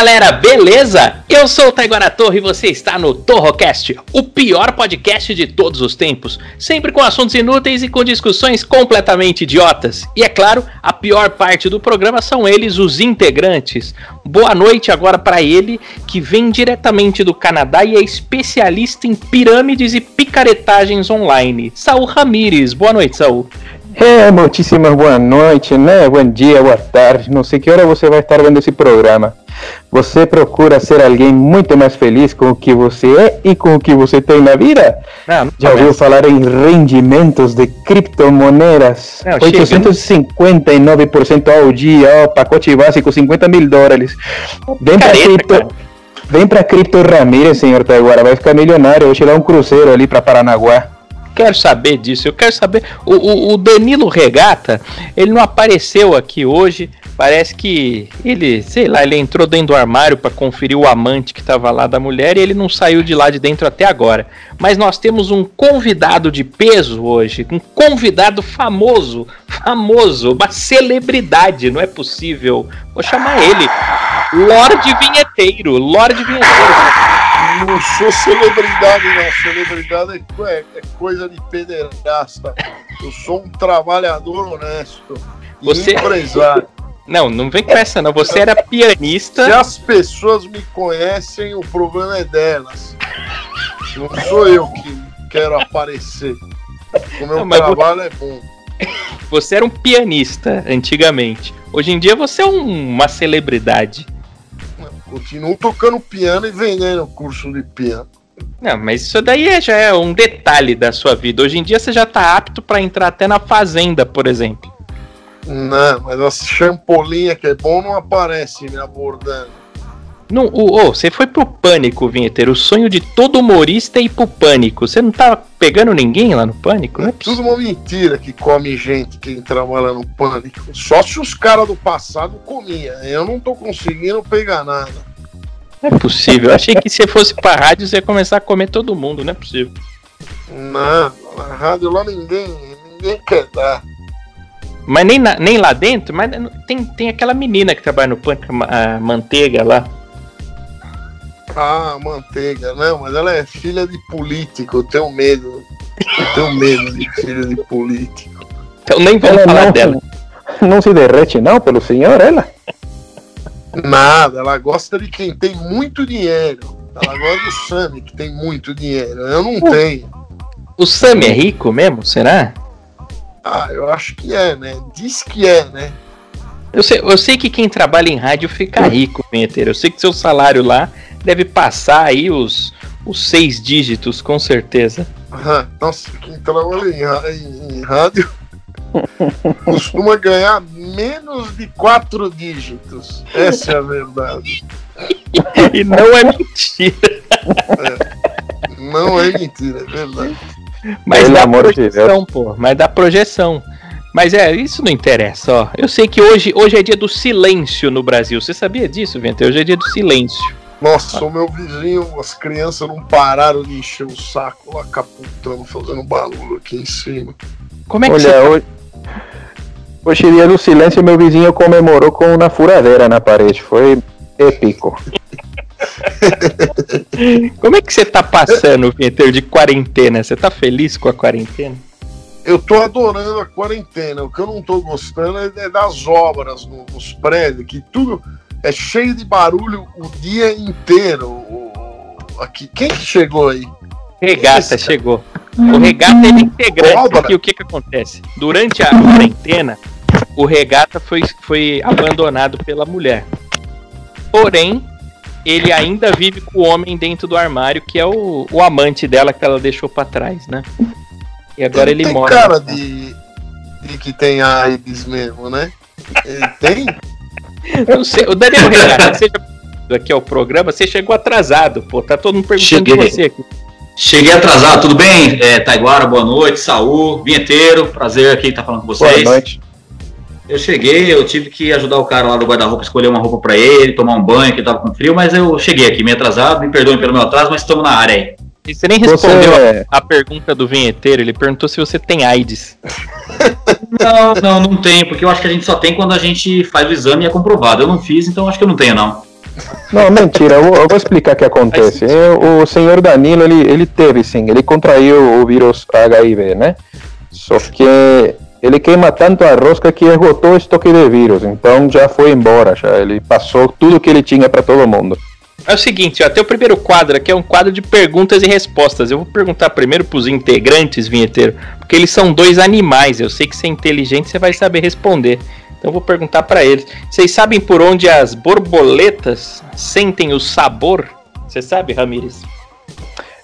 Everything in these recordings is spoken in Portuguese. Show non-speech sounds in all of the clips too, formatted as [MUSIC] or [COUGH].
galera, beleza? Eu sou o Taiguara Torre e você está no Torrocast, o pior podcast de todos os tempos, sempre com assuntos inúteis e com discussões completamente idiotas. E é claro, a pior parte do programa são eles, os integrantes. Boa noite agora para ele, que vem diretamente do Canadá e é especialista em pirâmides e picaretagens online. Saul Ramires, boa noite, Saul. É, muitíssimas boa noite, né? Bom dia, boa tarde. Não sei que hora você vai estar vendo esse programa. Você procura ser alguém muito mais feliz com o que você é e com o que você tem na vida? Não, não Já ouviu falar em rendimentos de criptomoedas? Não, chega, 859% ao dia, ó, pacote básico, 50 mil dólares. Vem pra cripto. Vem pra Cripto Ramírez, senhor Taiguara. Vai ficar milionário. Vou tirar um cruzeiro ali pra Paranaguá. Quero saber disso. Eu quero saber. O, o- o Danilo Regata, ele não apareceu aqui hoje. Parece que ele, sei lá, ele entrou dentro do armário para conferir o amante que tava lá da mulher e ele não saiu de lá de dentro até agora. Mas nós temos um convidado de peso hoje, um convidado famoso, famoso, uma celebridade, não é possível. Vou chamar ele, Lorde Vinheteiro, Lorde Vinheteiro. Não sou celebridade, não. Celebridade é, é- é coisa de pederasta. Eu sou um trabalhador honesto. Você- empresário. Não, não vem com essa não. Você era pianista. Se as pessoas me conhecem, o problema é delas. Não sou eu que quero aparecer. O meu Não, trabalho é bom. Você era um pianista antigamente. Hoje em dia você é um- uma celebridade. Continuo tocando piano e vendendo curso de piano. Não, mas isso daí é- já é um detalhe da sua vida. Hoje em dia você já tá apto pra entrar até na fazenda, por exemplo. Não, mas a champolinha que é bom não aparece me abordando. Não, o, ô, você foi pro pânico, vinheteiro. O sonho de todo humorista é ir pro pânico. Você não tá pegando ninguém lá no pânico? Não É é tudo uma mentira que come gente quem trabalha no pânico. Só se os caras do passado comiam. Eu não tô conseguindo pegar nada. Não é possível. Eu achei que se fosse pra rádio você ia começar a comer todo mundo. Não é possível. Não, na rádio lá ninguém, ninguém quer dar. Mas nem, na- nem lá dentro, mas tem, tem aquela menina que trabalha no pânico, a manteiga lá. Ah, manteiga, não, mas ela é filha de político, eu tenho medo. Eu tenho medo de filha de político. Então nem vamos falar não, dela. não se derrete, não, pelo senhor, ela. Nada, ela gosta de quem tem muito dinheiro. Ela gosta do Sammy, que tem muito dinheiro. Eu não tenho. O Sammy é rico mesmo? Será? Ah, eu acho que é, né? Diz que é, né? Eu sei, eu sei que quem trabalha em rádio fica rico, Vinheteiro. Eu sei que seu salário lá deve passar aí os, os seis dígitos, com certeza. Ah, Nossa, quem trabalha em, em- em rádio costuma ganhar menos de quatro dígitos. Essa é a verdade. [LAUGHS] E não é mentira. Não é mentira, é verdade. Mas Pelo dá de projeção, pô. Mas dá projeção. Mas é, isso não interessa, ó. Eu sei que hoje, hoje é dia do silêncio no Brasil. Você sabia disso, Vinheteiro? Hoje é dia do silêncio. Nossa, o meu vizinho, as crianças não pararam de encher o saco lá capotando, fazendo barulho aqui em cima. Como é que você Olha, tá? hoje, hoje dia do silêncio, meu vizinho comemorou com uma furadeira na parede. Foi épico. [LAUGHS] Como é que você tá passando, Vinheteiro, de quarentena? Você tá feliz com a quarentena? Eu tô adorando a quarentena. O que eu não tô gostando é é das obras no- nos prédios, que tudo é cheio de barulho o dia inteiro. Aqui, quem que chegou aí? Regata Isso. chegou. O regata ele é integrante, porque o que que acontece? Durante a quarentena, o regata foi, foi abandonado pela mulher. Porém, ele ainda vive com o homem dentro do armário, que é o, o amante dela que ela deixou pra trás, né? E agora ele tem mora. cara de, de que tem AIDS mesmo, né? Ele tem? Eu não sei, o Daniel [LAUGHS] Regata, seja aqui ao programa, você chegou atrasado, pô. Tá todo mundo perguntando de Cheguei. você aqui. Cheguei atrasado, tudo bem? É, Taiguara, boa noite, Saul, vinheteiro, prazer aqui estar falando com Boa vocês. noite. Eu cheguei, eu tive que ajudar o cara lá do guarda-roupa, escolher uma roupa pra ele, tomar um banho, que ele tava com frio, mas eu cheguei aqui meio atrasado, me perdoem pelo meu atraso, mas estamos na área aí. E você nem Você respondeu é- a, a pergunta do vinheteiro, ele perguntou se você tem AIDS. [LAUGHS] Não, não, não tenho, porque eu acho que a gente só tem quando a gente faz o exame e é comprovado. Eu não fiz, então acho que eu não tenho, não. Não, mentira, eu vou, eu vou explicar o que acontece. É, o senhor Danilo, ele, ele teve sim, ele contraiu o vírus HIV, né? Só que ele queima tanto a rosca que esgotou o estoque de vírus, então já foi embora, já ele passou tudo que ele tinha para todo mundo. É o seguinte, ó, até o primeiro quadro aqui é um quadro de perguntas e respostas. Eu vou perguntar primeiro pros integrantes, vinheteiro, porque eles são dois animais. Eu sei que você é inteligente, você vai saber responder. Então eu vou perguntar pra eles. Vocês sabem por onde as borboletas sentem o sabor? Você sabe, Ramires?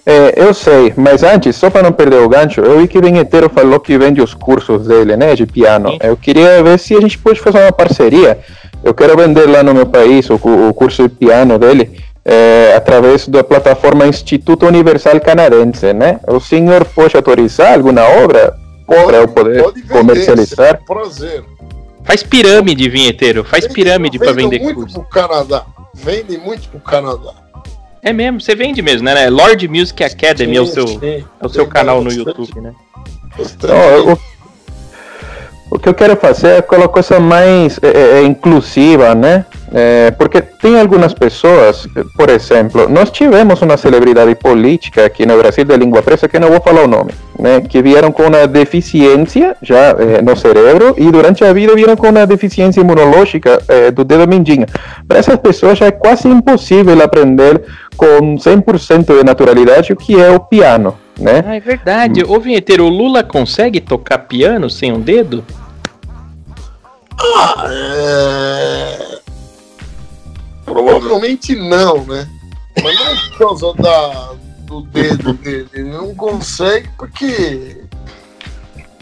É, eu sei, mas antes, só para não perder o gancho, eu vi que o vinheteiro falou que vende os cursos dele, né, de piano. Sim. Eu queria ver se a gente pode fazer uma parceria. Eu quero vender lá no meu país o, o curso de piano dele é, através da plataforma Instituto Universal Canadense, né? O senhor pode autorizar alguma obra para eu poder vender, comercializar? prazer. Faz pirâmide, vinheteiro. Faz Vendem- pirâmide pra vendem vender muito curso. pro Canadá. Vendem muito pro Canadá. É mesmo, você vende mesmo, né? Lord Music Academy é o seu, Sim, é o seu Tem canal no bastante- YouTube, né? Então, eu- o, o que eu quero fazer é aquela coisa mais é, é, inclusiva, né? É, porque tem algumas pessoas, por exemplo, nós tivemos uma celebridade política aqui no Brasil de língua presa, que não vou falar o nome, né? Que vieram com uma deficiência já eh, no cérebro e durante a vida vieram com uma deficiência imunológica eh, do dedo mindinho. Para essas pessoas já é quase impossível aprender com 100% de naturalidade o que é o piano, né? Ah, é verdade. Ô, vinheteiro, o Lula consegue tocar piano sem um dedo? Ah, é... Provavelmente não, né? Mas não por causa da, do dedo dele. Ele não consegue porque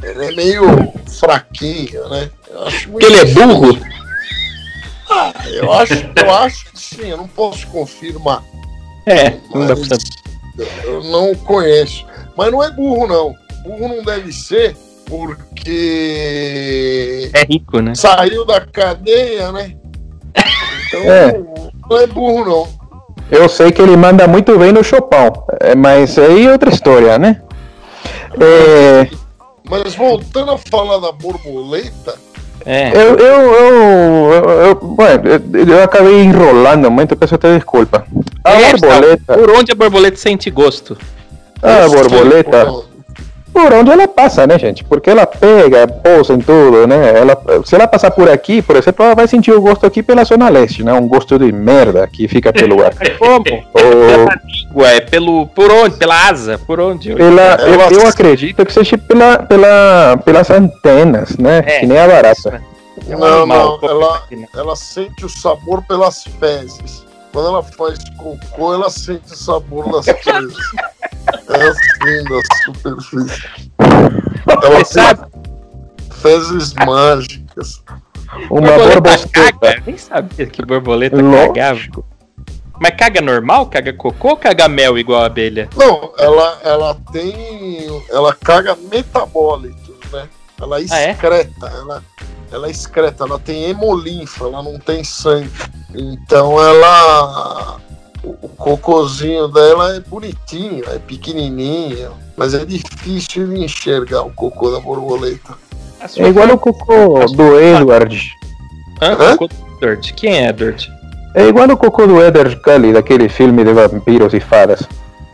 ele é meio fraquinho, né? Porque ele é burro? Ah, eu acho, eu acho que sim, eu não posso confirmar. É, não dá pra eu não conheço. Mas não é burro, não. Burro não deve ser porque É rico, né? saiu da cadeia, né? [LAUGHS] Então É. não é burro, não. Eu sei que ele manda muito bem no Chopin, eh, mas aí é outra história, né? É, Mas voltando a falar da borboleta, É. eu, eu, eu, eu, eu, bueno, eu, eu acabei enrolando muito, peço até desculpa. A É, borboleta, Por onde a borboleta sente gosto? a borboleta, por onde ela passa, né, gente? Porque ela pega, pousa em tudo, né? Ela, se ela passar por aqui, por exemplo, ela vai sentir o gosto aqui pela zona leste, né? Um gosto de merda que fica pelo ar. [LAUGHS] Como? Ou [LAUGHS] Língua, é pelo. Por onde? Pela asa? Por onde? pela, eu, Ela- eu acredito que seja pela, pela, pelas antenas, né? É. Que nem a barata. É Não, não, ela- ela sente o sabor pelas fezes. Quando ela faz cocô, ela sente o sabor das [LAUGHS] fezes. É assim da superfície. Ela sabe? fezes mágicas. Uma Borboleta borbosteta. caga? Nem sabia que borboleta Lógico. cagava. Mas caga normal? Caga cocô ou caga mel igual a abelha? Não, ela, ela tem. Ela caga metabólitos, né? Ela Ah, é? excreta, ela, ela excreta, ela tem hemolinfa, ela não tem sangue. Então ela. Cocôzinho dela é bonitinho, é pequenininho, mas é difícil de enxergar o cocô da borboleta. É igual o cocô do Edward. Hã? Hã? Cocô do Edward. Quem é Edward? É igual o cocô do Edward Cully, daquele filme de vampiros e fadas.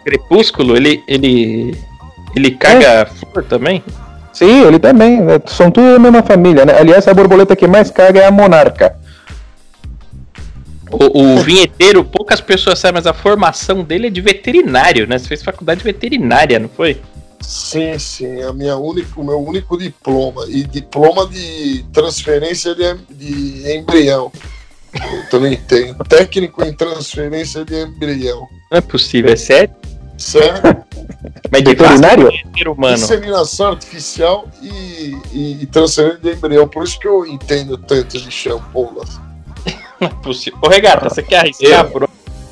Crepúsculo? Ele. ele. ele caga flor também? Sim, ele também. né? São tudo da mesma família, né? Aliás, a borboleta que mais caga é a monarca. O, o vinheteiro, poucas pessoas sabem, mas a formação dele é de veterinário, né? Você fez faculdade de veterinária, não foi? Sim, sim, a minha única, o meu único diploma. E diploma de transferência de, de embrião. Eu também tenho. Técnico em transferência de embrião. Não é possível, é sério? Certo? Mas de Veterinário? humano. Inseminação artificial e, e, e transferência de embrião. Por isso que eu entendo tanto de shampoos. Não é possível. Ô, Regata, você quer arriscar Eu. por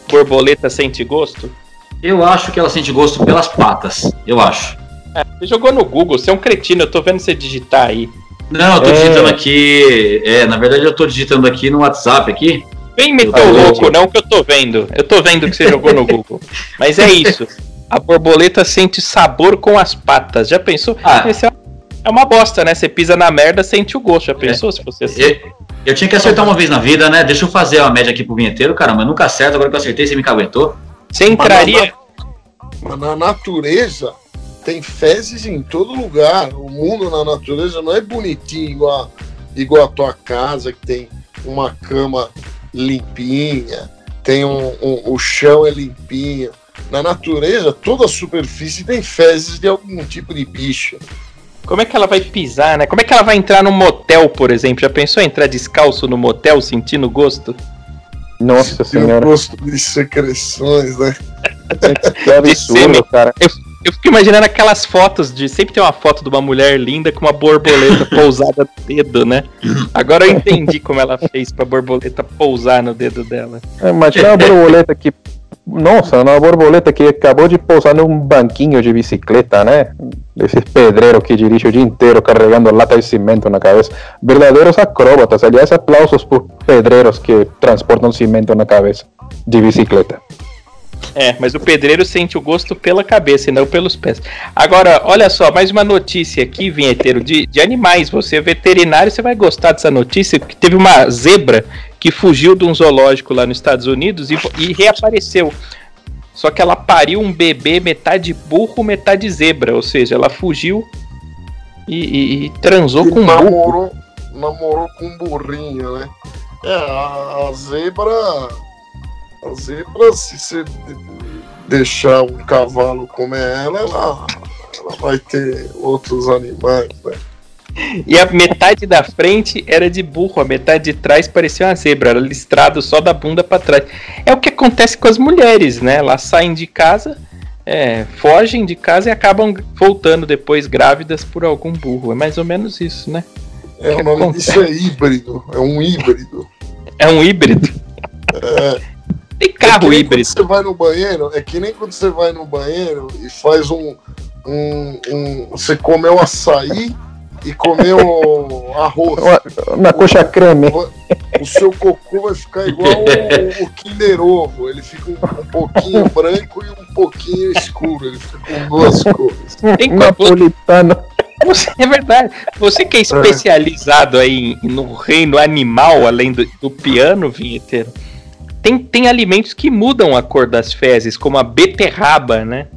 borboleta sente gosto? Eu acho que ela sente gosto pelas patas. Eu acho. Você jogou no Google, você é um cretino, eu tô vendo você digitar aí. Não, eu tô É. digitando aqui. É, na verdade eu tô digitando aqui no WhatsApp aqui. Vem meter o louco, não, que eu tô vendo. Eu tô vendo que você jogou no Google. [LAUGHS] Mas é isso. A borboleta sente sabor com as patas. Já pensou? Ah. Esse é é uma bosta, né? Você pisa na merda, sente o gosto. Já pensou se fosse assim? Eu, tinha que acertar uma vez na vida, né? Deixa eu fazer a média aqui pro vinheteiro, caramba. Eu nunca acerto, agora que eu acertei, você me caguentou. Você entraria. Mas na natureza tem fezes em todo lugar. O mundo na natureza não é bonitinho igual, a- igual a tua casa, que tem uma cama limpinha, tem um, um- o chão é limpinho. Na natureza, toda a superfície tem fezes de algum tipo de bicho. Como é que ela vai pisar, né? Como é que ela vai entrar num motel, por exemplo? Já pensou em entrar descalço no motel sentindo gosto? Nossa Tem o senhora, gosto de secreções, né? que absurdo, cara. Eu fico imaginando aquelas fotos de. Sempre tem uma foto de uma mulher linda com uma borboleta [LAUGHS] pousada no dedo, né? Agora eu entendi como ela fez pra borboleta pousar no dedo dela. Imagina uma borboleta que. Nossa, uma borboleta que acabou de pousar num banquinho de bicicleta, né? Esses pedreiros que dirigem o dia inteiro carregando lata de cimento na cabeça. Verdadeiros acróbatas. Aliás, aplausos por pedreiros que transportam cimento na cabeça de bicicleta. É, mas o pedreiro sente o gosto pela cabeça e não pelos pés. Agora, olha só, mais uma notícia aqui, vinheteiro, de, de animais. Você é veterinário, você vai gostar dessa notícia, que teve uma zebra que fugiu de um zoológico lá nos Estados Unidos e, e reapareceu. Só que ela pariu um bebê metade burro, metade zebra. Ou seja, ela fugiu e, e- e transou E com um burro. namorou, namorou com um burrinho, né? É, a, a zebra. A zebra, se você de- deixar um cavalo comer ela, ela, ela vai ter outros animais, né? E a metade da frente era de burro, a metade de trás parecia uma zebra, era listrado só da bunda pra trás. É o que acontece com as mulheres, né? Elas saem de casa, é, fogem de casa e acabam voltando depois grávidas por algum burro. É mais ou menos isso, né? É, o nome acontece? disso é híbrido, é um híbrido. É um híbrido. Tem É carro nem híbrido. Quando você vai no banheiro, é que nem quando você vai no banheiro e faz um. um, um você comeu açaí e comeu [LAUGHS] arroz. Uma, uma coxa creme. O seu cocô vai ficar igual o, o Kinder Ovo. Ele fica um, um pouquinho [LAUGHS] branco e um pouquinho escuro. Ele fica com duas cores. Tem Napolitano. Você- é verdade. Você que é especializado aí no reino animal, além do, do piano, vinheteiro, tem, tem alimentos que mudam a cor das fezes, como a beterraba, né?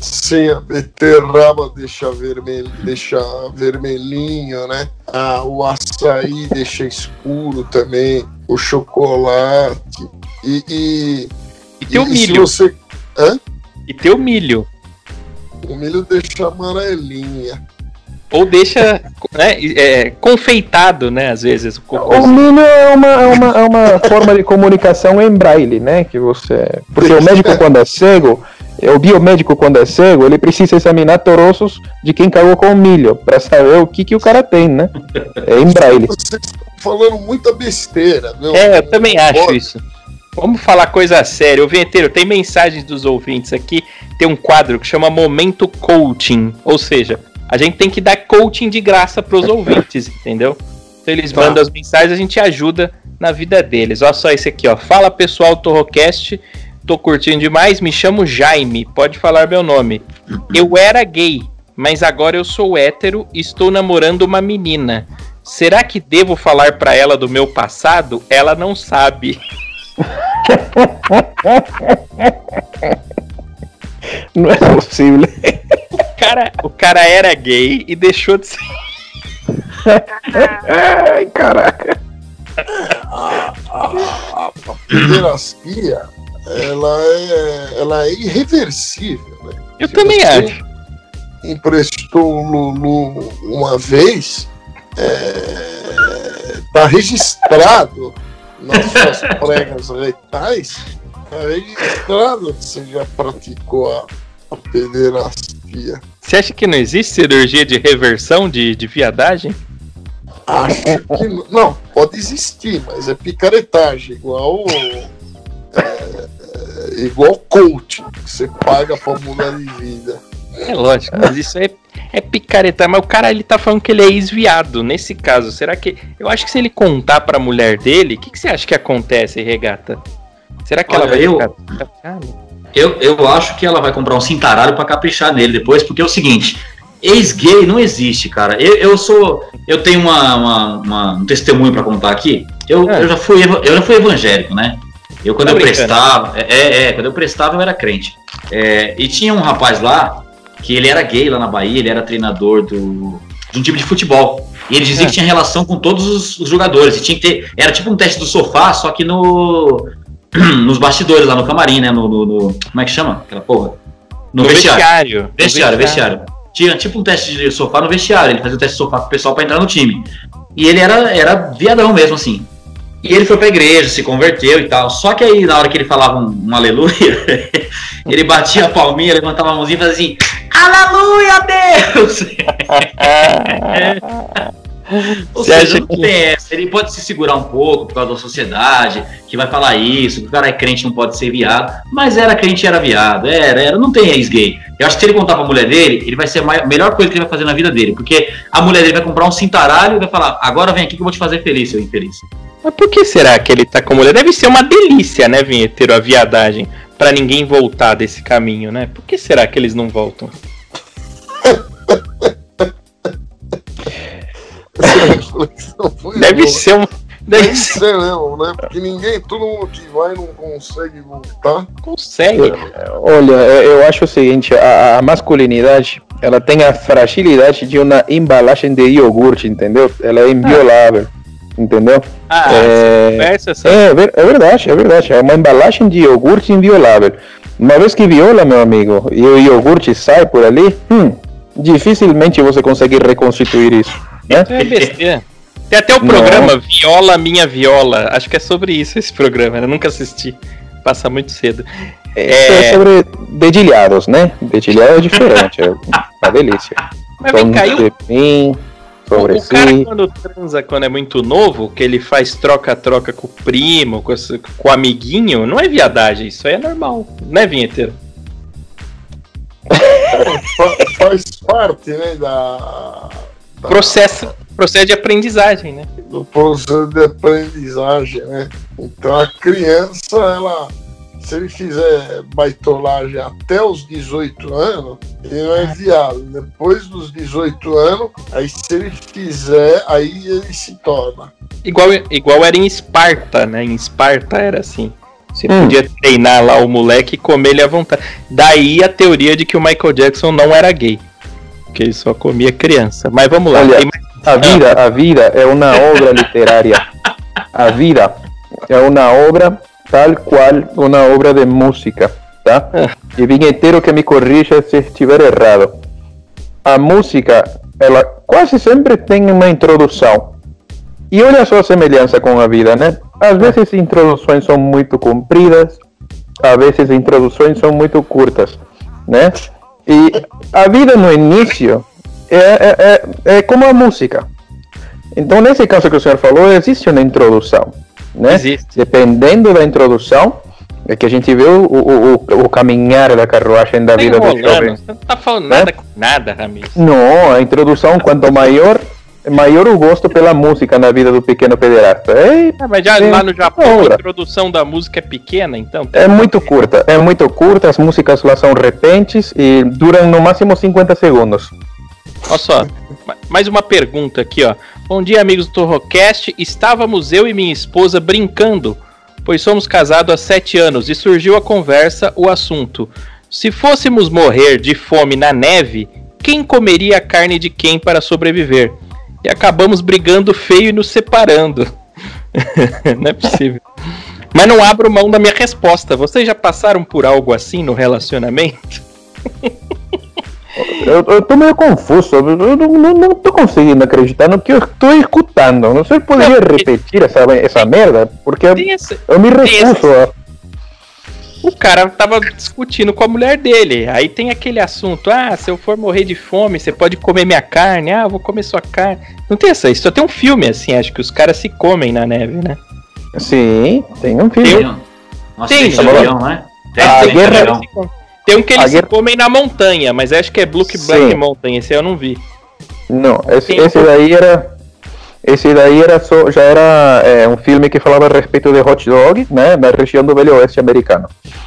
Sim, a beterraba deixa, vermelho, deixa vermelhinho, né? Ah, o açaí deixa escuro também. O chocolate. E, e, E tem o e- e milho. você. E tem o milho. O milho deixa amarelinha. Ou deixa né, é, confeitado, né? Às vezes. O O milho é uma, é, uma, é uma [LAUGHS] forma de comunicação em braille, né? Que você. Porque o médico, quando é cego, o biomédico, quando é cego, ele precisa examinar toroços de quem cagou com milho, para saber o que, que o cara tem, né? É em braille. Vocês estão falando muita besteira, viu? É, eu também acho isso. Vamos falar coisa séria. O Vinheteiro, tem mensagens dos ouvintes aqui. Tem um quadro que chama Momento Coaching. Ou seja, a gente tem que dar coaching de graça pros ouvintes, entendeu? Então eles Tá. mandam as mensagens, a gente ajuda na vida deles. Olha só esse aqui, ó. Fala pessoal Torrocast, tô curtindo demais, me chamo Jaime, pode falar meu nome. Eu era gay, mas agora eu sou hétero e estou namorando uma menina. Será que devo falar pra ela do meu passado? Ela não sabe. [LAUGHS] Não é possível. O cara, o cara era gay e deixou de ser. Ai, caraca. A pederastia, ela é, ela é irreversível, né? Eu Se também acho. emprestou o Lulu uma vez, é, tá registrado nas suas [LAUGHS] pregas retais, tá registrado que você já praticou a, a pederastia. Você acha que não existe cirurgia de reversão de, de viadagem? Acho que não. Não, pode existir, mas é picaretagem, igual. É, é, igual coach, que você paga pra mudar de vida. É lógico, mas isso é, é picareta. Mas o cara ele tá falando que ele é ex-viado. Nesse caso, será que. Eu acho que se ele contar pra mulher dele, o que, que você acha que acontece, regata? Será que ela Olha, vai eu- ficar. Eu, eu acho que ela vai comprar um cintaralho pra caprichar nele depois, porque é o seguinte, ex-gay não existe, cara. Eu, eu sou. Eu tenho uma, uma- uma- um testemunho pra contar aqui. Eu, É. eu, já fui, eu já fui evangélico, né? Eu, quando Tá eu brincando. prestava. É, é, é, quando eu prestava, eu era crente. É, e tinha um rapaz lá, que ele era gay lá na Bahia, ele era treinador do, de um time de futebol. E ele dizia É. que tinha relação com todos os, os jogadores. E tinha que ter. Era tipo um teste do sofá, só que no. [CLEARS THROAT] Nos bastidores lá no camarim, né? No, no- no- como é que chama? Aquela porra? No, no vestiário. vestiário. Vestiário, vestiário. Tinha tipo um teste de sofá no vestiário. Ele fazia o teste de sofá com o pessoal pra entrar no time. E ele era, era viadão mesmo, assim. E ele foi pra igreja, se converteu e tal. Só que aí, na hora que ele falava um, um aleluia, [LAUGHS] ele batia a palminha, levantava a mãozinha e fazia assim: Aleluia, Deus! [LAUGHS] Ou Você seja, acha não que- tem essa. Ele pode se segurar um pouco por causa da sociedade, que vai falar isso, que o cara é crente não pode ser viado. Mas era crente e era viado. Era, era, não tem ex-gay. Eu acho que se ele contar pra mulher dele, ele vai ser a mai- melhor coisa que ele vai fazer na vida dele. Porque a mulher dele vai comprar um cintaralho e vai falar: agora vem aqui que eu vou te fazer feliz, seu infeliz. Mas por que será que ele tá com mulher? Deve ser uma delícia, né, vinheteiro, a viadagem. Pra ninguém voltar desse caminho, né? Por que será que eles não voltam? [LAUGHS] reflexão foi Deve boa. ser um. Deve ser. ser mesmo, né? Porque ninguém, todo mundo que vai não consegue voltar. Consegue. Olha, eu eu acho o seguinte, a, a masculinidade, ela tem a fragilidade de uma embalagem de iogurte, entendeu? Ela é inviolável, entendeu? Ah, É- essa. É, ver- é verdade, é verdade. É uma embalagem de iogurte inviolável. Uma vez que viola, meu amigo, e o iogurte sai por ali, hum, dificilmente você consegue reconstituir isso. Né? É besteira. Tem até o Não. programa Viola Minha Viola. Acho que é sobre isso esse programa. Eu nunca assisti. Passa muito cedo. É, É, sobre dedilhados, né? Dedilhado é diferente, é uma delícia. mas vem cá, e mim, sobre o cara si. quando transa quando é muito novo, que ele faz troca-troca com o primo, com, esse- com o amiguinho, não é viadagem, isso aí é normal. Não é vinheteiro? Fa- [LAUGHS] faz parte, né, da- Processo, processo de aprendizagem, né? do processo de aprendizagem, né? Então a criança, ela, se ele fizer baitolagem até os 18 anos, ele não é viado. Depois dos 18 anos, aí se ele fizer, aí ele se torna. Igual, igual era em Esparta, né? Em Esparta era assim. Você Hum. podia treinar lá o moleque e comer ele à vontade. Daí a teoria de que o Michael Jackson não era gay. Que ele só comia criança. Mas vamos lá. Olha, A vida, a vida é uma obra literária. A vida é uma obra tal qual uma obra de música, tá? E vinheteiro que me corrija se estiver errado. A música, ela quase sempre tem uma introdução. E olha só a semelhança com a vida, né? Às vezes introduções são muito compridas, às vezes introduções são muito curtas, né? E a vida no início é, é, é, como a música. Então, nesse caso que o senhor falou, existe uma introdução, né? Existe. Dependendo da introdução, é que a gente vê o, o, o, o caminhar da carruagem da vida do jovem. Você não tá falando Né? nada com nada, Ramires. Não, a introdução, quanto maior, maior o gosto pela música na vida do pequeno pederasta. É, Ah, mas já Sim, lá no Japão a introdução da música é pequena, então. é muito curta, é muito curta, as músicas lá são repentes e duram no máximo 50 segundos. Olha só, ma- mais uma pergunta aqui, ó. Bom dia, amigos do Torrocast. Estávamos eu e minha esposa brincando, pois somos casados há sete anos e surgiu a conversa, o assunto. Se fôssemos morrer de fome na neve, quem comeria a carne de quem para sobreviver? E acabamos brigando feio e nos separando. [LAUGHS] não é possível. Mas não abro mão da minha resposta. Vocês já passaram por algo assim no relacionamento? [LAUGHS] Eu, eu tô meio confuso, eu não, não, não tô conseguindo acreditar no que eu estou escutando. Não sei se poderia Não, porque- repetir essa, essa merda, porque essa- eu me recuso a. O cara tava discutindo com a mulher dele. Aí tem aquele assunto: ah, se eu for morrer de fome, você pode comer minha carne. Ah, eu vou comer sua carne. Não tem essa. Isso só tem um filme assim, acho que os caras se comem na neve, né? Sim, tem um filme. Tem um, acidente Tem, de tá avião, né? Tem de guerra-. Tem um que eles guerra- se comem na montanha, mas acho que é Sim. Black Mountain. Esse eu não vi. Não, esse, Tem esse um- daí era. Esse daí era só, já era é, um filme que falava a respeito de hot dog, né, na região do Velho Oeste americano.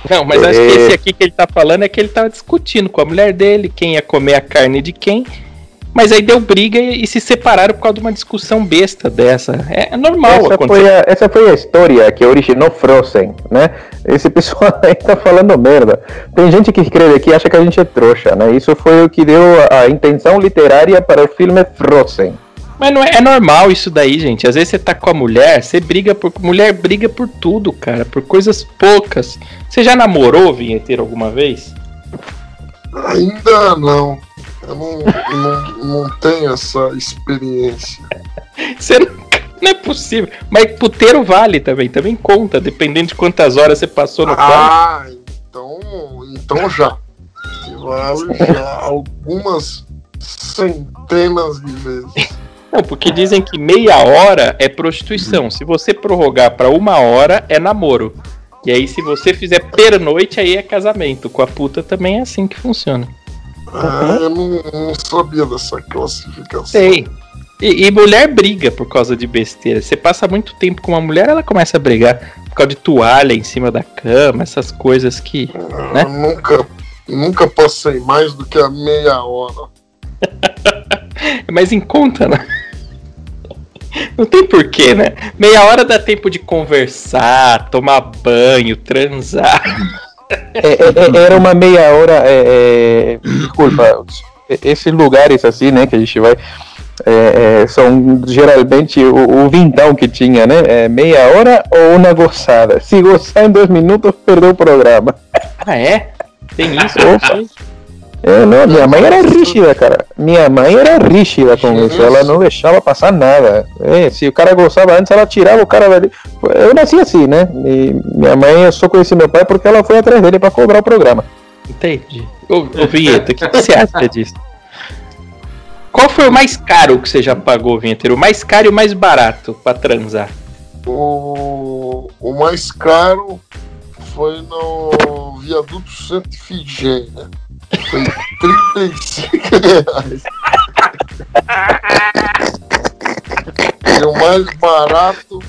Não, mas acho que É. esse aqui que ele tá falando é que ele tava discutindo com a mulher dele, quem ia comer a carne de quem. Mas aí deu briga e, e se separaram por causa de uma discussão besta dessa. É, é normal Essa acontecer. foi, a, essa foi a história que originou Frozen, né? Esse [LAUGHS] pessoal aí tá falando merda. Tem gente que escreve aqui e acha que a gente é trouxa, né? Isso foi o que deu a, a intenção literária para o filme Frozen. Mas não é, é normal isso daí, gente. Às vezes você tá com a mulher, você briga por. Mulher briga por tudo, cara. Por coisas poucas. Você já namorou, vinheteiro, alguma vez? Ainda não. Eu não, não, não tenho essa experiência. [LAUGHS] Você não, não é possível. Mas puteiro vale também, também conta, dependendo de quantas horas você passou no quarto. Ah, então, então já. Vale já algumas centenas de vezes. Não, porque dizem que meia hora é prostituição. Se você prorrogar pra uma hora, é namoro. E aí, se você fizer pernoite, aí é casamento. Com a puta também é assim que funciona. Ah, eu não, não sabia dessa classificação. Sei. E, e mulher briga por causa de besteira. Você passa muito tempo com uma mulher, ela começa a brigar por causa de toalha em cima da cama, essas coisas que. né? Eu nunca, nunca passei mais do que a meia hora. [LAUGHS] É mais em conta, né? Não tem porquê, né? Meia hora dá tempo de conversar, tomar banho, transar. É, é, é, era uma meia hora. é, é, desculpa, esses lugares assim, né, que a gente vai. é, são geralmente o, o vintão que tinha, né? Meia hora ou uma gozada. Se gozar em dois minutos, perdeu o programa. Ah, é? Tem isso? Opa. É, não, minha mãe era rígida, cara. Minha mãe era rígida com Que isso. Ela não deixava passar nada. É, se o cara gostava antes, ela tirava o cara dali. Eu nasci assim, né? E minha mãe, eu só conheci meu pai porque ela foi atrás dele pra cobrar o programa. Entendi. Ô, ô Vinheta, o que, que você acha disso? Qual foi o mais caro que você já pagou, Vinheteiro? O mais caro e o mais barato pra transar? O, o mais caro foi no viaduto Santa Ifigênia. Foi 35 reais. E o mais barato,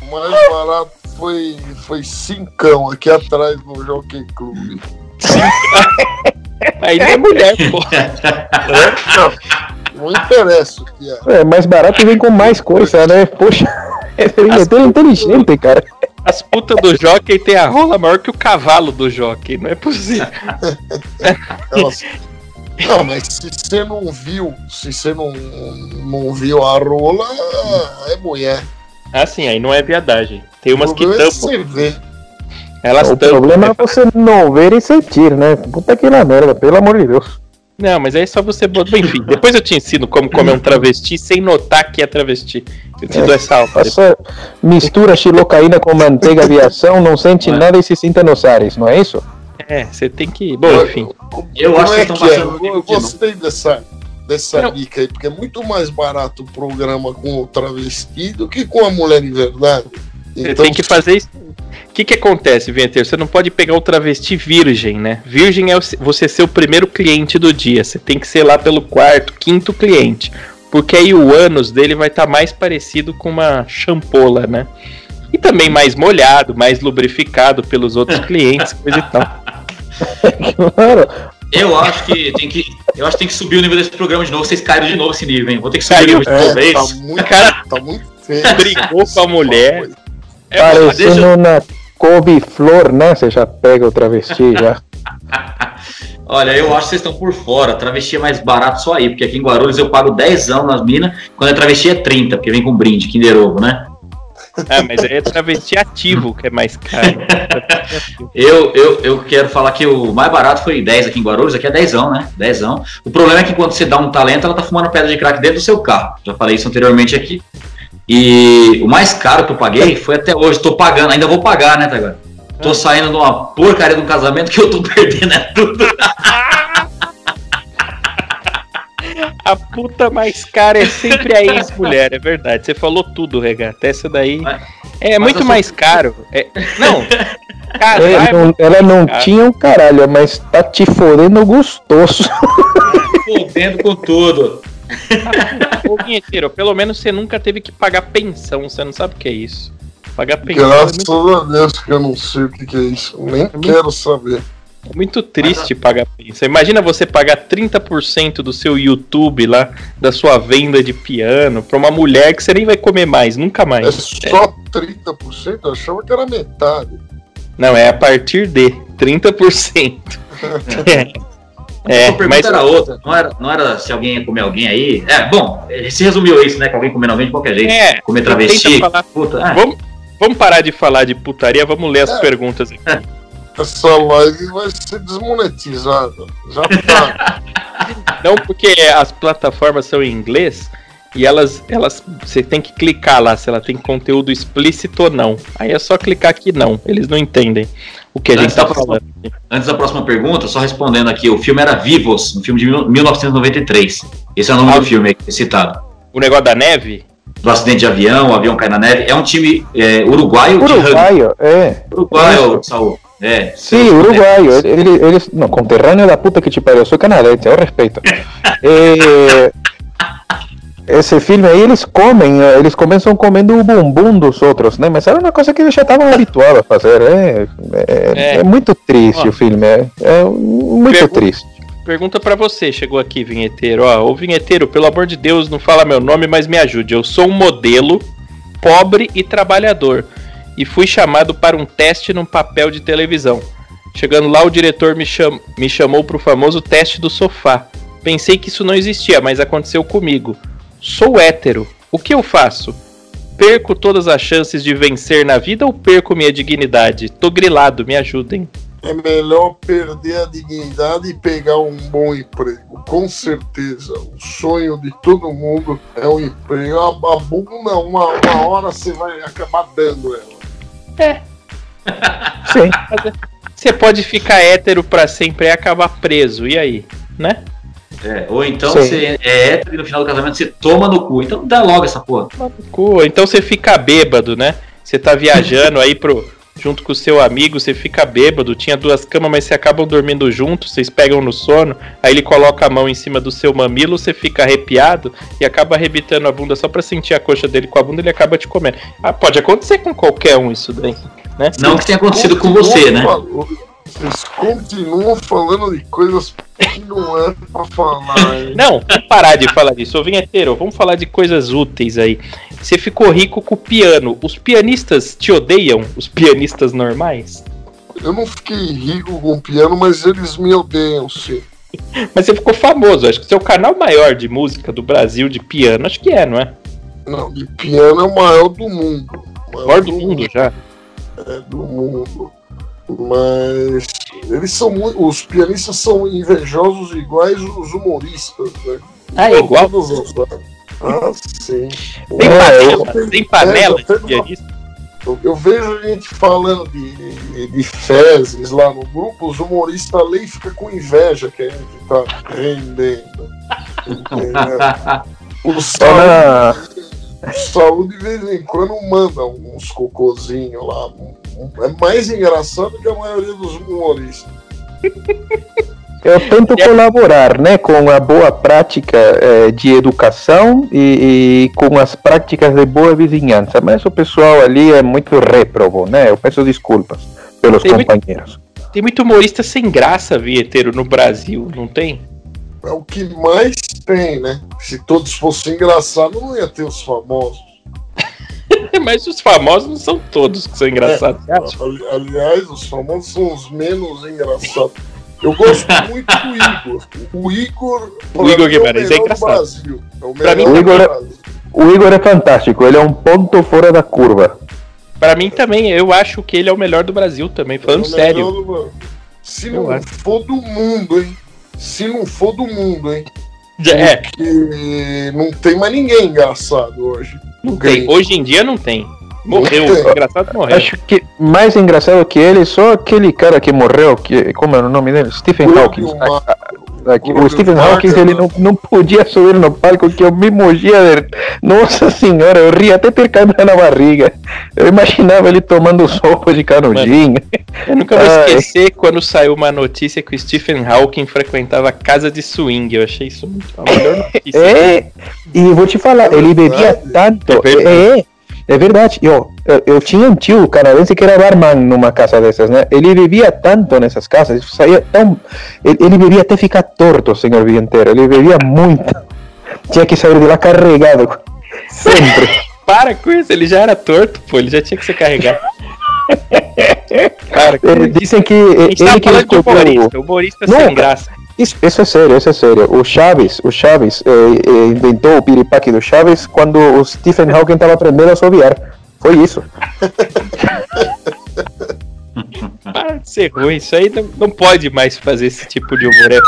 o mais barato foi, foi cincão aqui atrás do Jockey Club. [LAUGHS] Aí não é mulher, pô. Não interessa o que é. É mais barato e vem com mais coisa, né? Poxa, esse vinheteiro é inteligente, cara. As putas do jockey tem a rola maior que o cavalo do jockey. Não é possível. [LAUGHS] Não, mas se você não viu, se você não, não viu a rola, é mulher. Ah, sim, aí não é viadagem. Tem umas o que problema é tampam. você ver. Elas o tampam. problema é você não ver e sentir, né? Puta que lá merda, pelo amor de Deus. Não, mas aí é só você botar. Enfim, depois eu te ensino como comer um travesti sem notar que é travesti. Eu te dou essa aula. Passa, mistura xilocaína com manteiga de ação, não sente Ué. nada e se sinta nos ares, não é isso? É, você tem que. Bom, enfim. Eu Como acho que é estão que é? Eu, eu gostei dessa, dessa Não. dica aí, porque é muito mais barato o programa com o travesti do que com a mulher de verdade. Você Então, tem que fazer isso. O que, que acontece, Venteiro? Você não pode pegar o travesti virgem, né? Virgem é você ser o primeiro cliente do dia. Você tem que ser lá pelo quarto, quinto cliente. Porque aí o ânus dele vai estar mais parecido com uma champola, né? E também mais molhado, mais lubrificado pelos outros clientes, coisa e tal. Claro. Eu acho que tem que. Eu acho que tem que subir o nível desse programa de novo. Vocês caíram de novo esse nível, hein? Vou ter que subir Caiu. o nível de novo, é tá muito, Cara- tá muito feio. Brigou com a mulher. É, Parecendo deixa- uma couve-flor, né? Você já pega o travesti já. [LAUGHS] Olha, eu acho que vocês estão por fora. Travesti é mais barato só aí, porque aqui em Guarulhos eu pago 10 anos nas minas, quando a travesti é 30, porque vem com brinde, Kinder Ovo, né? Ah, mas aí é travesti ativo que é mais caro. [LAUGHS] Eu, eu, eu quero falar que o mais barato foi 10 aqui em Guarulhos, aqui é 10, né? 10. O problema é que quando você dá um talento, ela tá fumando pedra de crack dentro do seu carro. Já falei isso anteriormente aqui. E o mais caro que eu paguei foi até hoje, tô pagando, ainda vou pagar, né, Tagara? Tô saindo de uma porcaria de um casamento que eu tô [LAUGHS] perdendo é tudo. A puta mais cara é sempre a ex-mulher, é verdade. Você falou tudo, Regata. Essa daí Mas- é mas muito sou- mais caro. É- Não, casar É, não- ela não caro. tinha um caralho, mas tá te fodendo gostoso. Fodendo com tudo. Ô, pelo menos você nunca teve que pagar pensão. Você não sabe o que é isso. Pagar pensão é Graças muito, a Deus que eu não sei o que, que é isso. Nem quero saber. é muito triste pagar pensão. Imagina você pagar 30% do seu YouTube lá, da sua venda de piano, pra uma mulher que você nem vai comer mais, nunca É mais. só 30%? Eu achava que era metade. Não, é a partir de 30%. [LAUGHS] é, a pergunta mas era outra, não era, não era se alguém ia comer alguém aí. É, bom, se resumiu isso, né? Que alguém comendo alguém de qualquer jeito. É, comer travesti. falar- Puta, é. Vamos, vamos parar de falar de putaria, vamos ler as É. perguntas aqui. Essa live vai ser desmonetizada. Já tá. [LAUGHS] Não, porque as plataformas são em inglês e elas, elas, você tem que clicar lá se ela tem conteúdo explícito ou não. Aí é só clicar que não, eles não entendem o que a gente Antes tá da próxima- falando. Antes da próxima pergunta, só respondendo aqui, o filme era Vivos, um filme de mil- 1993. Esse é o nome Ah. do filme é citado. O negócio da neve? Do acidente de avião, o avião cai na neve. É um time é, uruguaio de. Uruguaio, é. Uruguaio, Saúl. É. Sim, uruguaio. Ele, eles, não, conterrâneo da puta que te pariu. Eu sou canadense, eu respeito. [LAUGHS] Eh, esse filme aí, eles comem, eh, eles começam comendo o bumbum dos outros, né? Mas era uma coisa que eles já estavam habituados a fazer. É, é, É. é muito triste Ó. o filme, é, é muito Pergunta- triste. Pergunta pra você, chegou aqui, vinheteiro. Ó, ô vinheteiro, pelo amor de Deus, não fala meu nome, mas me ajude. Eu sou um modelo, pobre e trabalhador. E fui chamado para um teste num papel de televisão. Chegando lá, o diretor me, cham... me chamou pro famoso teste do sofá. Pensei que isso não existia, mas aconteceu comigo. Sou hétero. O que eu faço? Perco todas as chances de vencer na vida ou perco minha dignidade? Tô grilado, me ajudem. É melhor perder a dignidade e pegar um bom emprego. Com certeza. O sonho de todo mundo é um emprego. A, a bunda, uma, uma hora você vai acabar dando ela. Sim. Você pode ficar hétero pra sempre e acabar preso, e aí? Né? É, Ou então Sim. você é hétero e no final do casamento você toma no cu. Então dá logo essa porra. Cu, Então você fica bêbado, né? Você tá viajando aí pro. Junto com o seu amigo, você fica bêbado, tinha duas camas, mas vocês acabam dormindo juntos, vocês pegam no sono, aí ele coloca a mão em cima do seu mamilo, você fica arrepiado e acaba arrebitando a bunda só pra sentir a coxa dele com a bunda, ele acaba te comendo. Ah, pode acontecer com qualquer um isso daí, né? Não que tenha acontecido com você, né? Falou- Vocês continuam falando de coisas que não é pra falar, hein? [LAUGHS] Não, vamos parar de falar disso. Ô, vinheteiro, vamos falar de coisas úteis aí. Você ficou rico com o piano. Os pianistas te odeiam? Os pianistas normais? Eu não fiquei rico com piano, mas eles me odeiam, sim. [LAUGHS] Mas você ficou famoso. Acho que seu canal maior de música do Brasil de piano, acho que é, não é? Não, de piano é o maior do mundo. O Maior do mundo já. É, do mundo. Mas eles são muito. Os pianistas são invejosos iguais os humoristas, né? Ah, é igual? Todos Ah, sim. Tem É, panela, tem panela eu de pianista. Eu, vejo gente falando de, de, de fezes lá no grupo, os humoristas ali ficam com inveja que a gente tá rendendo. Entendeu? O [LAUGHS] o Saúl de vez em quando manda uns cocôzinhos lá. É mais engraçado que a maioria dos humoristas. [LAUGHS] Eu tento colaborar né, com a boa prática eh, de educação e, e com as práticas de boa vizinhança, mas o pessoal ali é muito réprobo, né? Eu peço desculpas pelos Tem muito- companheiros. Tem muito humorista sem graça, vinheteiro, no Brasil, não tem? É o que mais tem, né? Se todos fossem engraçados, não ia ter os famosos. [LAUGHS] Mas os famosos não são todos que são engraçados. você acha? Ali- Aliás, os famosos são os menos engraçados. Eu gosto muito do Igor. O Igor, O Igor mim, Guimarães é o melhor do engraçado. Brasil. É o Pra mim, o Igor é- Brasil. O Igor é fantástico, ele é um ponto fora da curva. Pra mim também, eu acho que ele é o melhor do Brasil também, falando É sério. do- Se Eu não acho. for do mundo, hein? Se não for do mundo, hein? É, Porque não tem mais ninguém engraçado hoje. Não tem. Hoje em dia não tem. Morreu, o engraçado morreu. Acho que mais engraçado que ele, só aquele cara que morreu, que, como era o nome dele? Stephen Hawking. Aqui, o Stephen Hawking ele não, não podia subir no palco que eu me morria de... Nossa senhora, eu ria até ter câmera na barriga. Eu imaginava ele tomando sopa de canudinho. Eu nunca vou Ai. esquecer quando saiu uma notícia que o Stephen Hawking frequentava casa de swing. Eu achei isso muito a melhor [LAUGHS] notícia. É, e vou te falar, ele bebia tanto. É verdade. É, é verdade. Eu, eu, eu tinha um tio canadense que era barman numa casa dessas, né? Ele bebia tanto nessas casas, saía tão. Ele, ele bebia até ficar torto, senhor Vienteiro. Ele bebia muito. [LAUGHS] Tinha que sair de lá carregado. [LAUGHS] Sempre. Para com isso, ele já era torto, pô, ele já tinha que ser carregado. [LAUGHS] Eh, isso. dizem que A gente tava ele que falando de descobriu. humorista, humorista Não, sem graça. Isso, isso é sério, isso é sério. O Chaves, o Chaves eh, eh, inventou o piripaque do Chaves quando o Stephen Hawking estava aprendendo a assobiar. Foi isso. Para de ser ruim, isso aí não, não pode mais fazer esse tipo de humor. É,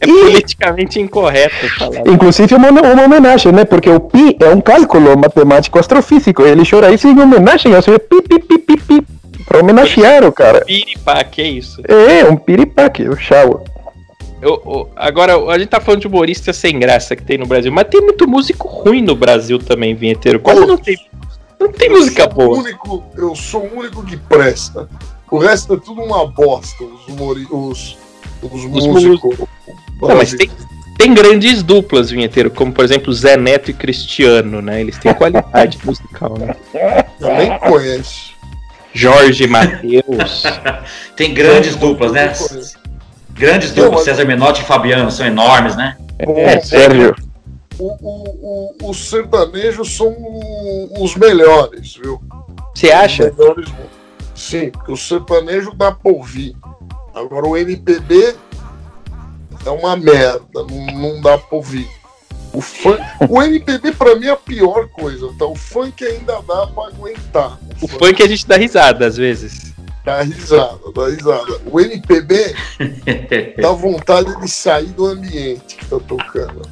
é politicamente incorreto falar. Inclusive uma, uma homenagem, né? Porque o pi é um cálculo matemático astrofísico. Ele chora isso em homenagem ao seu pi, pi, pi, pi, pi. Pra homenagear o cara. Piripá, que é isso? É, um piripaque, o chau. Eu- eu- agora, a gente tá falando de humorista sem graça que tem no Brasil, mas tem muito músico ruim no Brasil também, vinheteiro. Quase não tem, não tem música eu boa. único, eu sou o único que presta. O resto é tudo uma bosta, os, humori os, os músicos. Não, mas tem, tem grandes duplas, vinheteiro, como por exemplo Zé Neto e Cristiano, né? Eles têm qualidade [LAUGHS] musical, né? Eu nem conheço. Jorge Matheus. [LAUGHS] Tem grandes duplas, né? Grandes duplas, mas- César Menotti e Fabiano, são enormes, né? É, Sérgio. O, o, o, os sertanejos são os melhores, viu? Você acha? Os melhores. Sim, porque o sertanejo dá pra ouvir. Agora o MPB é uma merda, não, não dá pra ouvir. O, funk, o MPB pra mim é a pior coisa, tá? O funk ainda dá pra aguentar. O funk a gente dá risada às vezes. Dá risada, dá risada. O MPB [LAUGHS] dá vontade de sair do ambiente que tá tocando.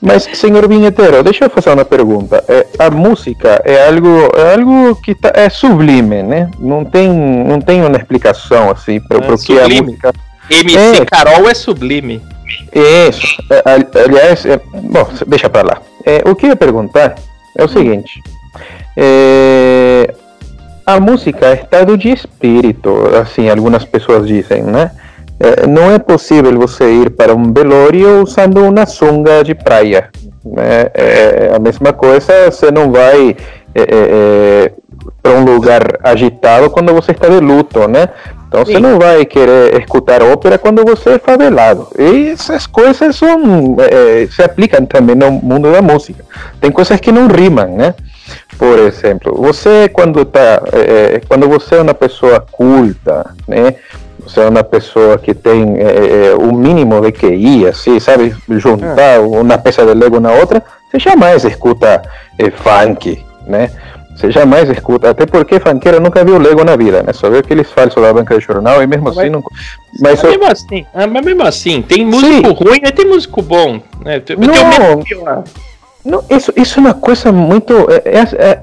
Mas, senhor vinheteiro, deixa eu fazer uma pergunta. É, a música é algo, é algo que tá, é sublime, né? Não tem, não tem uma explicação assim para É, o que a sublime. música MC É. Carol é sublime. Isso. É, ali- aliás, é, bom, deixa pra lá. É, o que eu ia perguntar é o seguinte: é, a música é estado de espírito, assim, algumas pessoas dizem, né? É, não é possível você ir para um velório usando uma sunga de praia. Né? É, a mesma coisa, você não vai para um lugar agitado quando você está de luto, né? Então você Sim. não vai querer escutar ópera quando você é favelado. E essas coisas são, eh, se aplicam também no mundo da música. Tem coisas que não rimam, né? Por exemplo, você quando tá, eh, quando você é uma pessoa culta, né? Você é uma pessoa que tem eh, o mínimo de QI, assim, sabe? Juntar uma peça de Lego na outra, você jamais escuta funk, né? Você jamais escuta, até porque funkeiro nunca viu Lego na vida, né? Só viu aqueles falsos da banca de jornal e mesmo Mas- assim não. Mas Mas eu- mesmo assim, ah, mas mesmo assim, tem músico ruim e tem músico bom. Né? Tem, o Não. pior. Não, isso, isso é uma coisa muito. é- é- é-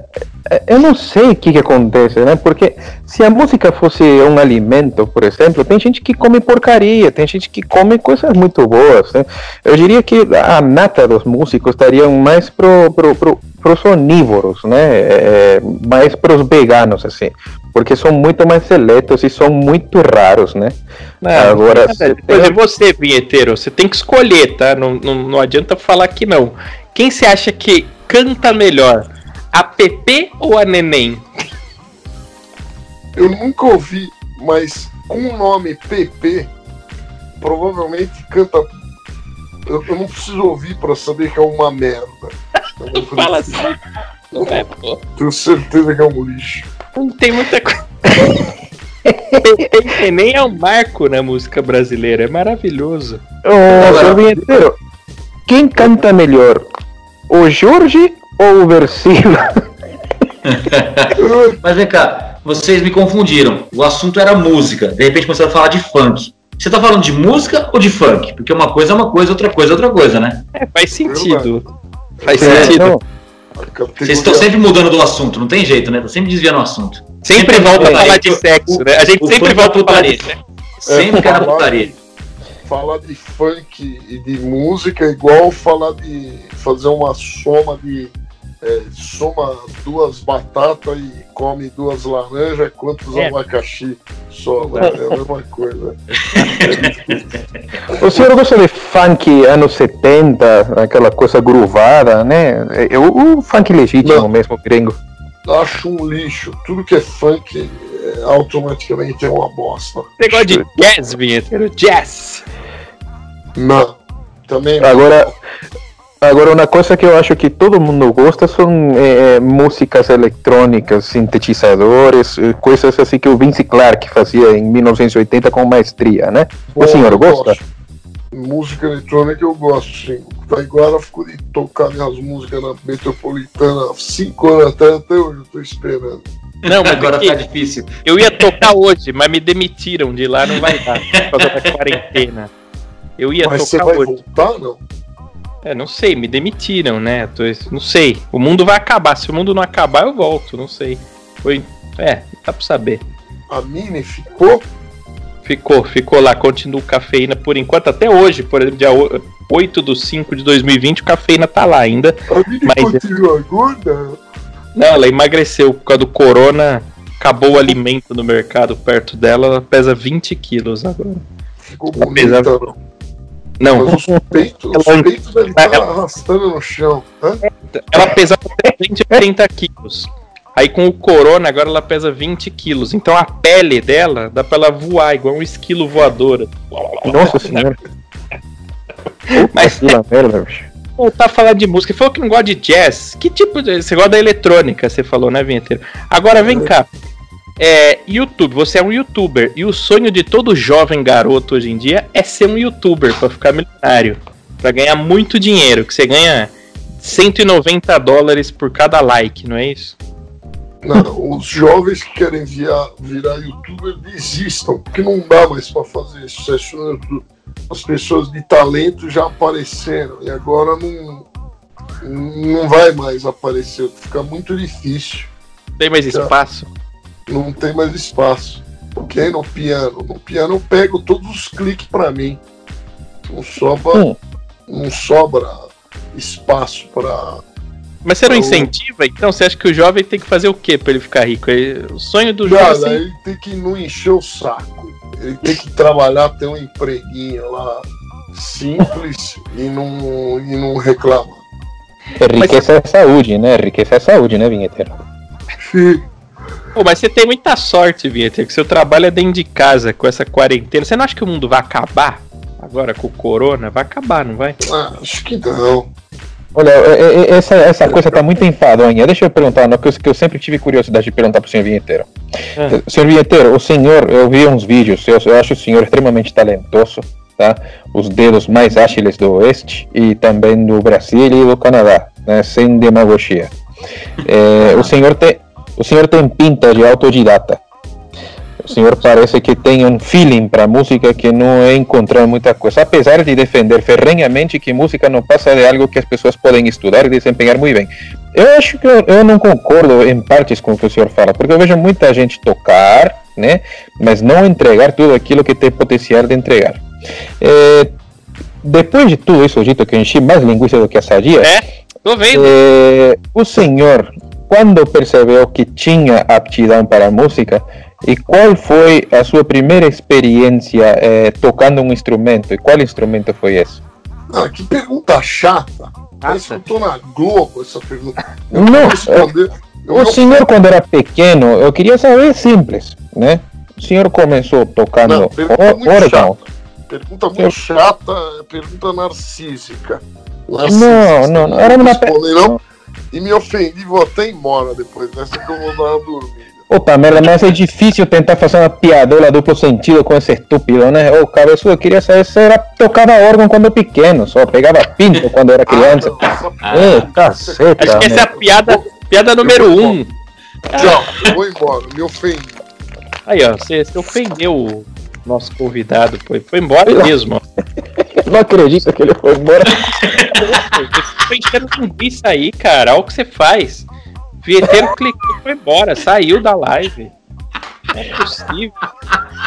é- eu não sei o que, que acontece, né? Porque se a música fosse um alimento, por exemplo, tem gente que come porcaria, tem gente que come coisas muito boas. Né? Eu diria que a nata dos músicos estariam mais pro, pro, pro, pros onívoros, né? É, mais pros veganos, assim. Porque são muito mais seletos e são muito raros, né? Não, Agora, Por exemplo, tem- você, vinheteiro, você tem que escolher, tá? Não, não, não adianta falar que não. Quem você acha que canta melhor? A Pepe ou a Neném? Eu nunca ouvi, mas com o nome PP, provavelmente canta. Eu, eu não preciso ouvir pra saber que é uma merda. Não [LAUGHS] Fala assim. Não é, pô. Tenho certeza que é um lixo. Não tem muita coisa. [LAUGHS] Pepe e Neném é um marco na música brasileira. É maravilhoso. Ô, senhor vinheteiro, quem canta melhor? O Jorge Oversivo. [LAUGHS] Mas vem cá, vocês me confundiram. O assunto era música. De repente começaram a falar de funk. Você tá falando de música ou de funk? Porque uma coisa é uma coisa, outra coisa é outra coisa, né? É, faz sentido. Faz É, sentido. não, categoria- Vocês estão sempre mudando do assunto, não tem jeito, né? Tô sempre desviando o assunto. Sempre Sempre volta a putaria. falar de sexo, né? A gente O sempre é volta a putaria. né? Sempre que era falar- putaria. falar de funk e de música é igual falar de fazer uma soma de é, soma duas batatas e come duas laranjas quantos É. abacaxi sobra é a mesma coisa O senhor gosta de funk anos 70, aquela coisa gruvada, né? É, O, o funk legítimo Não. mesmo, gringo. acho um lixo tudo que é funk é, automaticamente é uma bosta Você gosta de jazz, vinheteiro? Jazz. não também Agora, agora uma coisa que eu acho que todo mundo gosta são é, músicas eletrônicas, sintetizadores, eh, coisas assim que o Vince Clarke fazia em 1980 com maestria, né? O senhor gosta? gosto. música eletrônica eu gosto sim Taiguara ficou de tocar minhas músicas na metropolitana há cinco anos até, até hoje eu tô esperando Não, mas Agora aqui, tá difícil. eu ia tocar hoje, mas me demitiram de lá, não vai dar, por causa da quarentena. Eu ia Mas você tocar vai hoje. voltar, não? É, não sei, me demitiram, né? Tô- não sei. O mundo vai acabar. Se o mundo não acabar, eu volto, não sei. Foi. É, dá pra saber. A Mini ficou? Ficou, ficou lá, continua cafeína por enquanto, até hoje, por exemplo, dia o- 8 de 5 de 2020, o cafeína tá lá ainda. A Mini Mas- continua gorda? Não, ela emagreceu por causa do corona, acabou o alimento no mercado perto dela, ela pesa 20 quilos agora. Ficou bonita, não. Não, Mas peitos, os Ela- arrastando no chão. Hã? ela pesava 130 quilos. Aí com o corona, agora ela pesa 20 quilos. Então a pele dela dá pra ela voar, igual um esquilo voador. Nossa senhora. [LAUGHS] Mas voltar a falar de música. Você falou que não gosta de jazz. Que tipo de. Você gosta da eletrônica, você falou, né, Vinheteiro? Agora vem cá. É, YouTube, você é um youtuber. E o sonho de todo jovem garoto hoje em dia é ser um youtuber pra ficar milionário. Pra ganhar muito dinheiro. Que você ganha 190 dólares por cada like, não é isso? Não, os jovens que querem via, virar youtuber desistam, porque não dá mais pra fazer sucesso no YouTube. As pessoas de talento já apareceram e agora não, não vai mais aparecer, fica muito difícil. Tem mais espaço. Não tem mais espaço. Ok? No piano. No piano eu pego todos os cliques pra mim. Não sobra, Hum. não sobra espaço pra. Mas você não incentiva? Então você acha que o jovem tem que fazer o quê pra ele ficar rico? Ele- O sonho do jovem é Cara, ser ele tem que não encher o saco. Ele tem que trabalhar, ter um empreguinho lá simples e não, e não reclamar. Riqueza é saúde, né? Riqueza é saúde, né, vinheteiro? [LAUGHS] Pô, mas você tem muita sorte, Vieter, que seu trabalho é dentro de casa com essa quarentena. Você não acha que o mundo vai acabar agora com o corona? Vai acabar, não vai? Ah, acho que não. Olha, é- é- essa, essa coisa tá muito enfadonha. Deixa eu perguntar uma coisa que eu sempre tive curiosidade de perguntar pro senhor Vinheteiro. Ah. Senhor Vinheteiro, o senhor, eu vi uns vídeos seus, eu acho o senhor extremamente talentoso, tá? Os dedos mais ágeis do Oeste e também do Brasil e do Canadá, né? Sem demagogia. É, o, senhor tem, o senhor tem pinta de autodidata. O senhor parece que tem um feeling para música que não é encontrar muita coisa, apesar de defender ferrenhamente que música não passa de algo que as pessoas podem estudar e desempenhar muito bem. Eu acho que eu, eu não concordo em partes com o que o senhor fala, porque eu vejo muita gente tocar, né, mas não entregar tudo aquilo que tem potencial de entregar. É, depois de tudo isso dito, que eu enchi mais linguiça do que a sadia, É, tô vendo. eh, o senhor, quando percebeu que tinha aptidão para a música, e qual foi a sua primeira experiência eh, tocando um instrumento? E qual instrumento foi esse? Ah, que pergunta chata. Parece que eu tô na Globo essa pergunta. Eu Não, vou responder. Eu O não senhor, quando era pequeno, eu queria saber simples, né? O senhor começou tocando Não, pergunta órgão. Pergunta muito chata, pergunta narcísica. Não, não, não, era uma não. E me ofendi, vou até embora depois dessa que eu vou dar uma dormida. Ô, Pamela, mas é difícil tentar fazer uma piadola duplo sentido com esse estúpido, né? Ô, cabeçudo, eu queria saber se era tocava órgão quando pequeno, só pegava pinto quando era criança. Ah, Ê, caceta, Acho que essa é a né? piada, piada número um. Tchau, vou embora, me ofendi. Aí, ó, você, você ofendeu o nosso convidado, foi, foi embora mesmo. ó. Não acredito que ele foi embora. [LAUGHS] Você foi enchendo linguiça aí, cara. Olha o que você faz. O Vieteiro clicou e foi embora, saiu da live. Não é possível.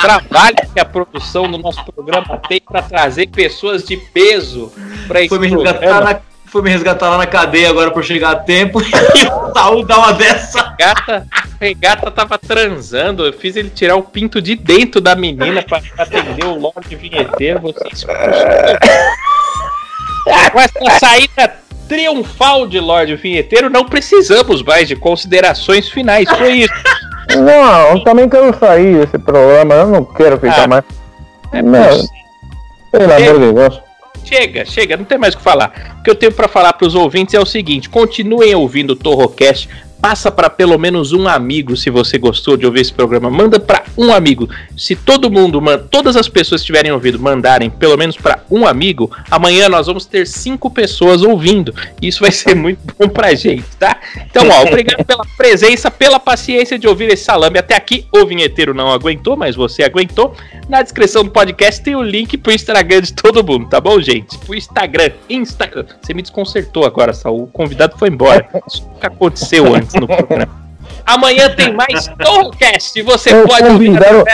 Trabalho que a produção do nosso programa tem pra trazer pessoas de peso pra esse Foi me, resgatar programa. na, foi me resgatar lá na cadeia agora por chegar a tempo [LAUGHS] e o Saul dá uma dessa. Regata, regata tava transando. Eu fiz ele tirar o pinto de dentro da menina pra atender o Lorde Vinheteiro. Vocês Com essa saída triunfal de Lorde Vinheteiro, não precisamos mais de considerações finais. Foi isso. Não, eu também quero sair desse programa, eu não quero ficar Ah, mais. É Não. Pelo amor de Deus. Chega, chega, não tem mais o que falar. O que eu tenho pra falar pros ouvintes é o seguinte: continuem ouvindo o Torrocast. Passa pra pelo menos um amigo se você gostou de ouvir esse programa. Manda pra um amigo. Se todo mundo, todas as pessoas que tiverem ouvido, mandarem pelo menos pra um amigo, amanhã nós vamos ter cinco pessoas ouvindo. Isso vai ser [LAUGHS] muito bom pra gente, tá? Então, ó, obrigado pela presença, pela paciência de ouvir esse salame. Até aqui, o vinheteiro não aguentou, mas você aguentou. Na descrição do podcast tem o link pro Instagram de todo mundo, tá bom, gente? Pro Instagram, Instagram. Você me desconcertou agora, Saul. O convidado foi embora. Isso nunca aconteceu antes no programa. Amanhã tem mais Torrocast. Você Eu pode ouvir convidaram-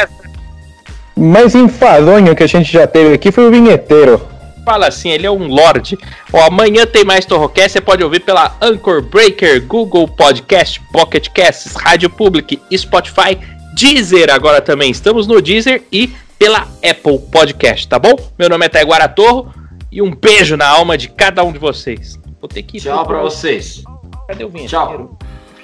Mais enfadonho que a gente já teve aqui foi o vinheteiro. fala assim, ele é um lorde. Ó, amanhã tem mais Torrocast, você pode ouvir pela Anchor Breaker, Google Podcast, Pocket Casts, Rádio Public, Spotify, Deezer agora também. Estamos no Deezer e pela Apple Podcast, tá bom? Meu nome é Taiguara Torro e um beijo na alma de cada um de vocês. Vou ter que ir Tchau pra vocês. Cadê o vinheteiro? Tchau.